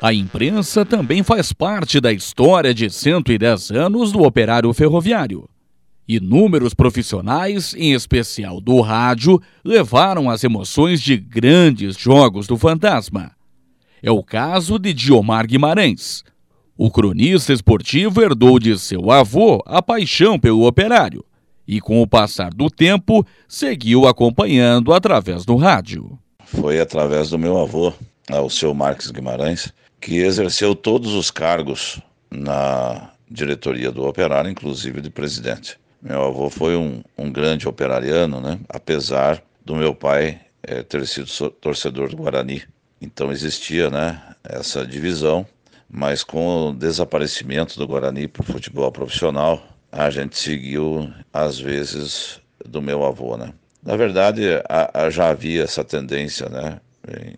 A imprensa também faz parte da história de 110 anos do operário ferroviário. Inúmeros profissionais, em especial do rádio, levaram as emoções de grandes jogos do Fantasma. É o caso de Diomar Guimarães. O cronista esportivo herdou de seu avô a paixão pelo operário e, com o passar do tempo, seguiu acompanhando através do rádio. Foi através do meu avô, o seu Marques Guimarães, que exerceu todos os cargos na diretoria do operário, inclusive de presidente. Meu avô foi um, um grande operariano, né? apesar do meu pai é, ter sido torcedor do Guarani. Então existia né, essa divisão, mas com o desaparecimento do Guarani para o futebol profissional, a gente seguiu, às vezes, do meu avô. Né? Na verdade, a, a já havia essa tendência, né?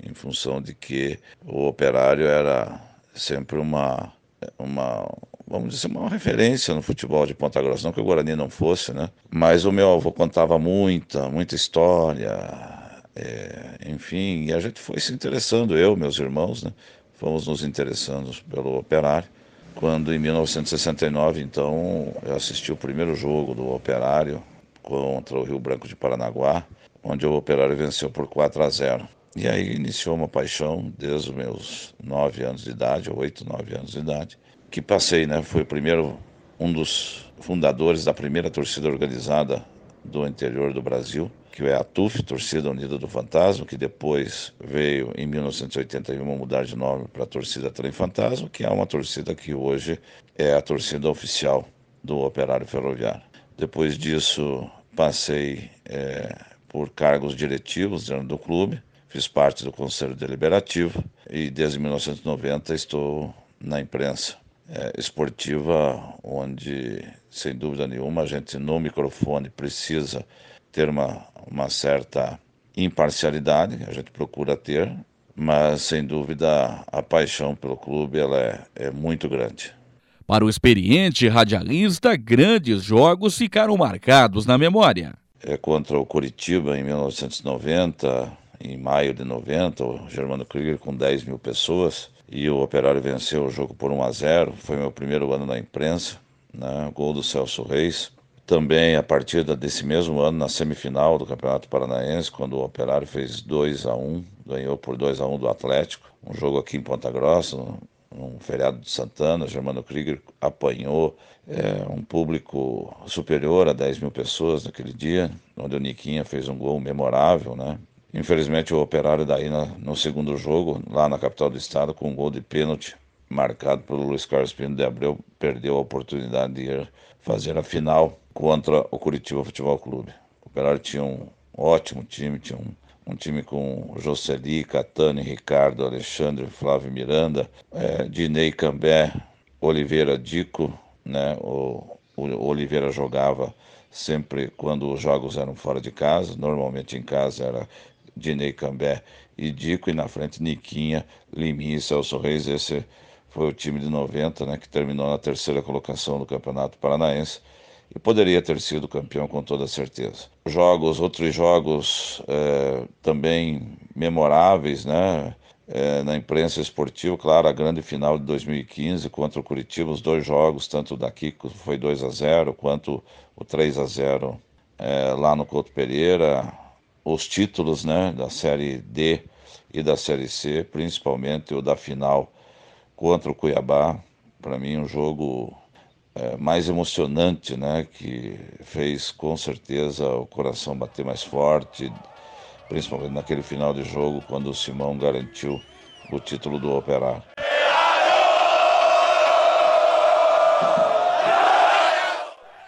Em, função de que o operário era sempre uma, uma vamos dizer, uma referência no futebol de Ponta Grossa. Não que o Guarani não fosse, né? Mas o meu avô contava muita, muita história, é, enfim, e a gente foi se interessando, eu, meus irmãos, né? Fomos nos interessando pelo Operário. Quando em 1969, então, eu assisti o primeiro jogo do Operário contra o Rio Branco de Paranaguá, onde o Operário venceu por 4 a 0. E aí iniciou uma paixão desde os meus 9 anos de idade, 8, 9 anos de idade, que passei, né? Foi o primeiro, um dos fundadores da primeira torcida organizada do interior do Brasil, que é a TUF, Torcida Unida do Fantasma, que depois veio em 1981 mudar de nome para a Torcida Trem Fantasma, que é uma torcida que hoje é a torcida oficial do Operário Ferroviário. Depois disso, passei é, por cargos diretivos dentro do clube, fiz parte do Conselho Deliberativo e desde 1990 estou na imprensa é, esportiva, onde, sem dúvida nenhuma, a gente no microfone precisa ter uma, uma certa imparcialidade, a gente procura ter, mas sem dúvida a paixão pelo clube ela é, é muito grande. Para o experiente radialista, grandes jogos ficaram marcados na memória. É contra o Curitiba em 1990, em maio de 90, o Germano Krieger com 10 mil pessoas e o Operário venceu o jogo por 1 a 0. Foi meu primeiro ano na imprensa, né? gol do Celso Reis. Também a partir desse mesmo ano, na semifinal do Campeonato Paranaense, quando o Operário fez 2 a 1 ganhou por 2 a 1 do Atlético. Um jogo aqui em Ponta Grossa, um feriado de Santana. Germano Krieger apanhou é, um público superior a 10 mil pessoas naquele dia, onde o Niquinha fez um gol memorável, né? Infelizmente, o Operário daí no segundo jogo, lá na capital do estado, com um gol de pênalti marcado pelo Luiz Carlos Pino de Abreu, perdeu a oportunidade de ir fazer a final contra o Curitiba Futebol Clube. O Operário tinha um ótimo time, tinha um, um time com Jocely, Catani, Ricardo, Alexandre, Flávio Miranda, é, Dinei Cambé, Oliveira Dico, né? O, o Oliveira jogava sempre quando os jogos eram fora de casa, normalmente em casa era Dinei Cambé e Dico, e na frente Niquinha, Liminha e Celso Reis. Esse foi o time de 90, né, que terminou na terceira colocação do Campeonato Paranaense e poderia ter sido campeão com toda certeza. Jogos, outros jogos é, também memoráveis, né? É, na imprensa esportiva, claro, a grande final de 2015 contra o Curitiba, os dois jogos, tanto daqui foi 2 a 0 quanto o 3 a 0 é, lá no Couto Pereira, os títulos né, da Série D e da Série C, principalmente o da final contra o Cuiabá. Para mim, um jogo é, mais emocionante, né, que fez com certeza o coração bater mais forte, principalmente naquele final de jogo, quando o Simão garantiu o título do Operário.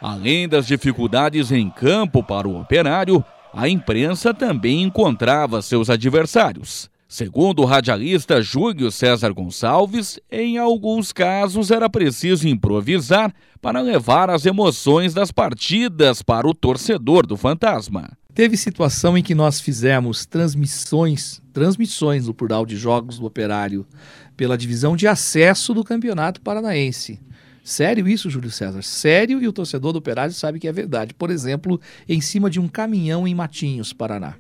Além das dificuldades em campo para o operário, a imprensa também encontrava seus adversários. Segundo o radialista Júlio César Gonçalves, em alguns casos era preciso improvisar para levar as emoções das partidas para o torcedor do Fantasma. Teve situação em que nós fizemos transmissões, transmissões no plural de jogos do Operário pela divisão de acesso do Campeonato Paranaense. Sério isso, Júlio César? Sério e o torcedor do Operário sabe que é verdade. Por exemplo, em cima de um caminhão em Matinhos, Paraná.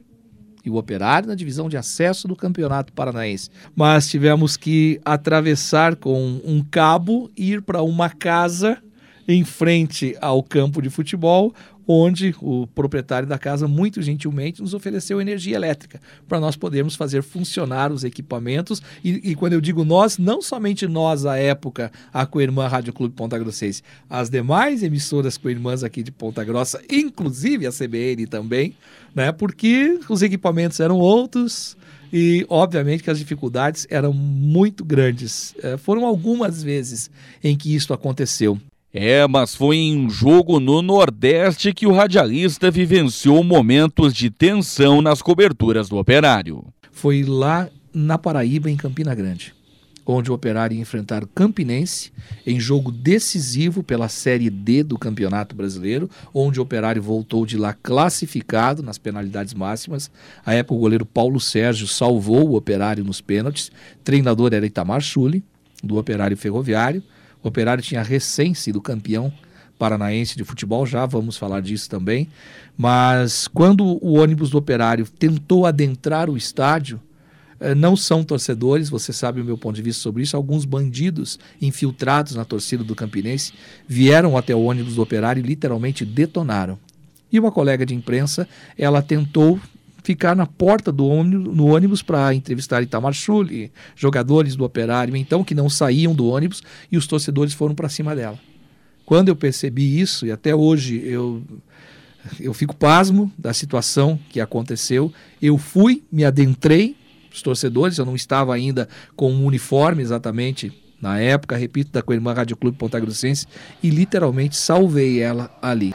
e o Operário na divisão de acesso do Campeonato Paranaense. Mas tivemos que atravessar com um cabo, ir para uma casa em frente ao campo de futebol, onde o proprietário da casa muito gentilmente nos ofereceu energia elétrica para nós podermos fazer funcionar os equipamentos. E, e, quando eu digo nós, não somente nós à época, a Coirmã Rádio Clube Ponta Grossense, as demais emissoras coirmãs aqui de Ponta Grossa, inclusive a CBN também, né? Porque os equipamentos eram outros. E, obviamente, que as dificuldades eram muito grandes. É, foram algumas vezes em que isso aconteceu. É, mas foi em um jogo no Nordeste que o radialista vivenciou momentos de tensão nas coberturas do operário. Foi lá na Paraíba, em Campina Grande, onde o operário ia enfrentar o Campinense em jogo decisivo pela Série D do Campeonato Brasileiro, onde o operário voltou de lá classificado nas penalidades máximas. A época, o goleiro Paulo Sérgio salvou o operário nos pênaltis. Treinador era Itamar Chuli, do operário ferroviário. O Operário tinha recém sido campeão paranaense de futebol, já vamos falar disso também. Mas quando o ônibus do Operário tentou adentrar o estádio, eh, não são torcedores, você sabe o meu ponto de vista sobre isso. Alguns bandidos infiltrados na torcida do Campinense vieram até o ônibus do Operário e literalmente detonaram. E uma colega de imprensa, ela tentou ficar na porta do ônibus, no ônibus para entrevistar Itamar Schulli, jogadores do Operário, então, que não saíam do ônibus e os torcedores foram para cima dela. Quando eu percebi isso, e até hoje eu, eu fico pasmo da situação que aconteceu, eu fui, me adentrei, os torcedores, eu não estava ainda com um uniforme exatamente na época, repito, da Coirmã Rádio Clube Ponta Grossense, e literalmente salvei ela ali.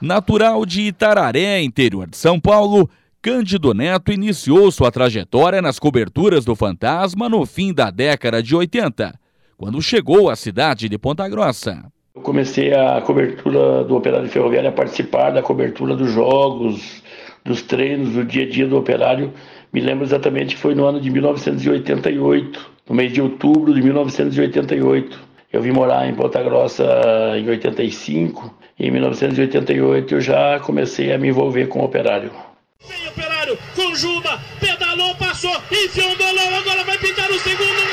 Natural de Itararé, interior de São Paulo, Cândido Neto iniciou sua trajetória nas coberturas do Fantasma no fim da década de 80, quando chegou à cidade de Ponta Grossa. Eu comecei a cobertura do Operário Ferroviário, a participar da cobertura dos jogos, dos treinos, do dia a dia do Operário. Me lembro exatamente que foi no ano de 1988, no mês de outubro de 1988. Eu vim morar em Ponta Grossa em 85 em 1988 eu já comecei a me envolver com o operário. Vem operário, com Juba, pedalou, passou, enfiou um bolão, agora vai pintar o segundo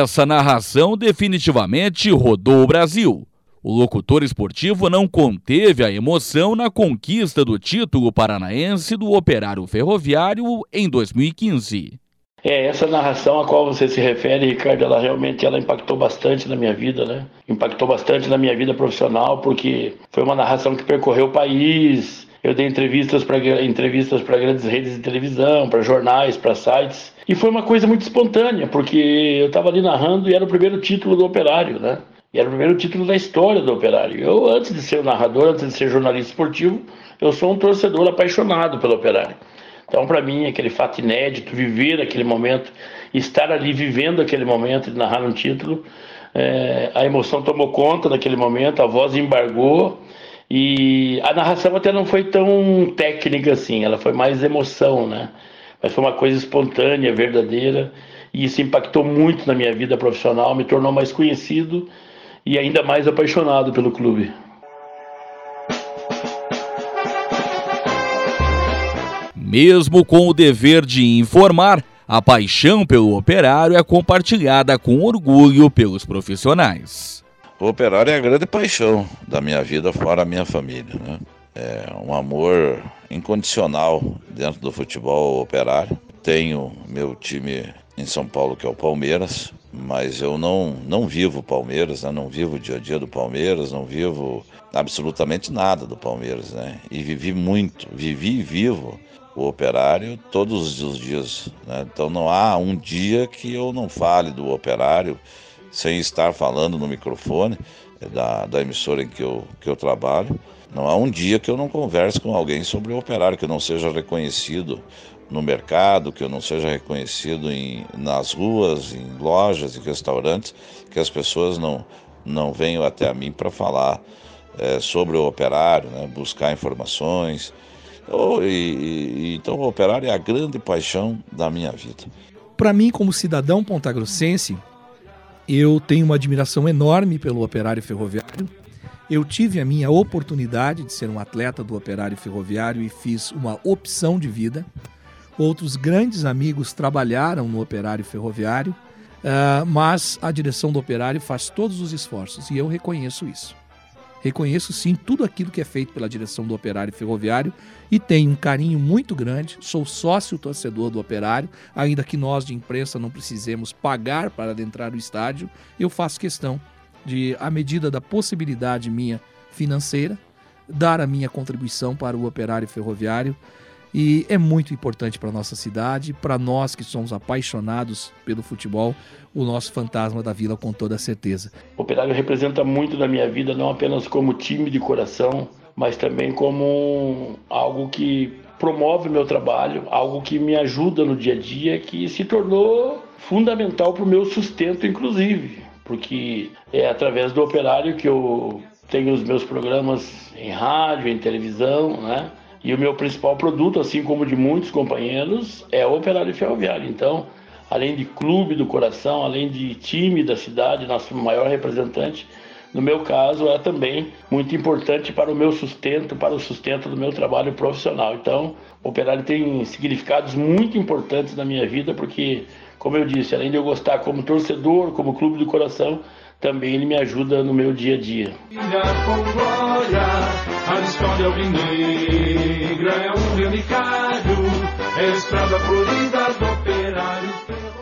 Essa narração definitivamente rodou o Brasil. O locutor esportivo não conteve a emoção na conquista do título paranaense do Operário Ferroviário em 2015. É, essa narração a qual você se refere, Ricardo, ela realmente ela impactou bastante na minha vida, né? Impactou bastante na minha vida profissional, porque foi uma narração que percorreu o país. Eu dei entrevistas para entrevistas para grandes redes de televisão, para jornais, para sites. E foi uma coisa muito espontânea, porque eu estava ali narrando e era o primeiro título do Operário, né? E era o primeiro título da história do Operário. Eu, antes de ser narrador, antes de ser jornalista esportivo, eu sou um torcedor apaixonado pelo Operário. Então, para mim, aquele fato inédito, viver aquele momento, estar ali vivendo aquele momento de narrar um título, é, a emoção tomou conta naquele momento, a voz embargou e a narração até não foi tão técnica assim, ela foi mais emoção, né? Mas foi uma coisa espontânea, verdadeira, e isso impactou muito na minha vida profissional, me tornou mais conhecido e ainda mais apaixonado pelo clube. Mesmo com o dever de informar, a paixão pelo operário é compartilhada com orgulho pelos profissionais. O operário é a grande paixão da minha vida, fora a minha família. Né? É um amor incondicional dentro do futebol operário. Tenho meu time em São Paulo, que é o Palmeiras, mas eu não, não vivo Palmeiras, né? não vivo o dia a dia do Palmeiras, não vivo absolutamente nada do Palmeiras, né? E vivi muito, vivi e vivo o operário todos os dias. Né? Então não há um dia que eu não fale do operário sem estar falando no microfone da, da emissora em que eu, que eu trabalho. Não há um dia que eu não converse com alguém sobre o operário, que não seja reconhecido no mercado, que eu não seja reconhecido em, nas ruas, em lojas, em restaurantes, que as pessoas não, não venham até a mim para falar é, sobre o operário, né, buscar informações. Oh, e, e, então o operário é a grande paixão da minha vida. Para mim, como cidadão pontagrossense, eu tenho uma admiração enorme pelo operário ferroviário. Eu tive a minha oportunidade de ser um atleta do operário ferroviário e fiz uma opção de vida. Outros grandes amigos trabalharam no operário ferroviário, uh, mas a direção do operário faz todos os esforços e eu reconheço isso. Reconheço sim tudo aquilo que é feito pela direção do Operário Ferroviário e tenho um carinho muito grande. Sou sócio torcedor do Operário, ainda que nós de imprensa não precisemos pagar para adentrar o estádio. Eu faço questão de, à medida da possibilidade minha financeira, dar a minha contribuição para o Operário Ferroviário e é muito importante para nossa cidade, para nós que somos apaixonados pelo futebol, o nosso fantasma da vila com toda certeza. O Operário representa muito na minha vida, não apenas como time de coração, mas também como algo que promove meu trabalho, algo que me ajuda no dia a dia, que se tornou fundamental para o meu sustento, inclusive, porque é através do operário que eu tenho os meus programas em rádio, em televisão, né? E o meu principal produto, assim como de muitos companheiros, é o Operário Ferroviário. Então, além de clube do coração, além de time da cidade, nosso maior representante, no meu caso, é também muito importante para o meu sustento, para o sustento do meu trabalho profissional. Então, o Operário tem significados muito importantes na minha vida, porque, como eu disse, além de eu gostar como torcedor, como clube do coração, também ele me ajuda no meu dia a dia. A história alvinegra é um é estrada florida do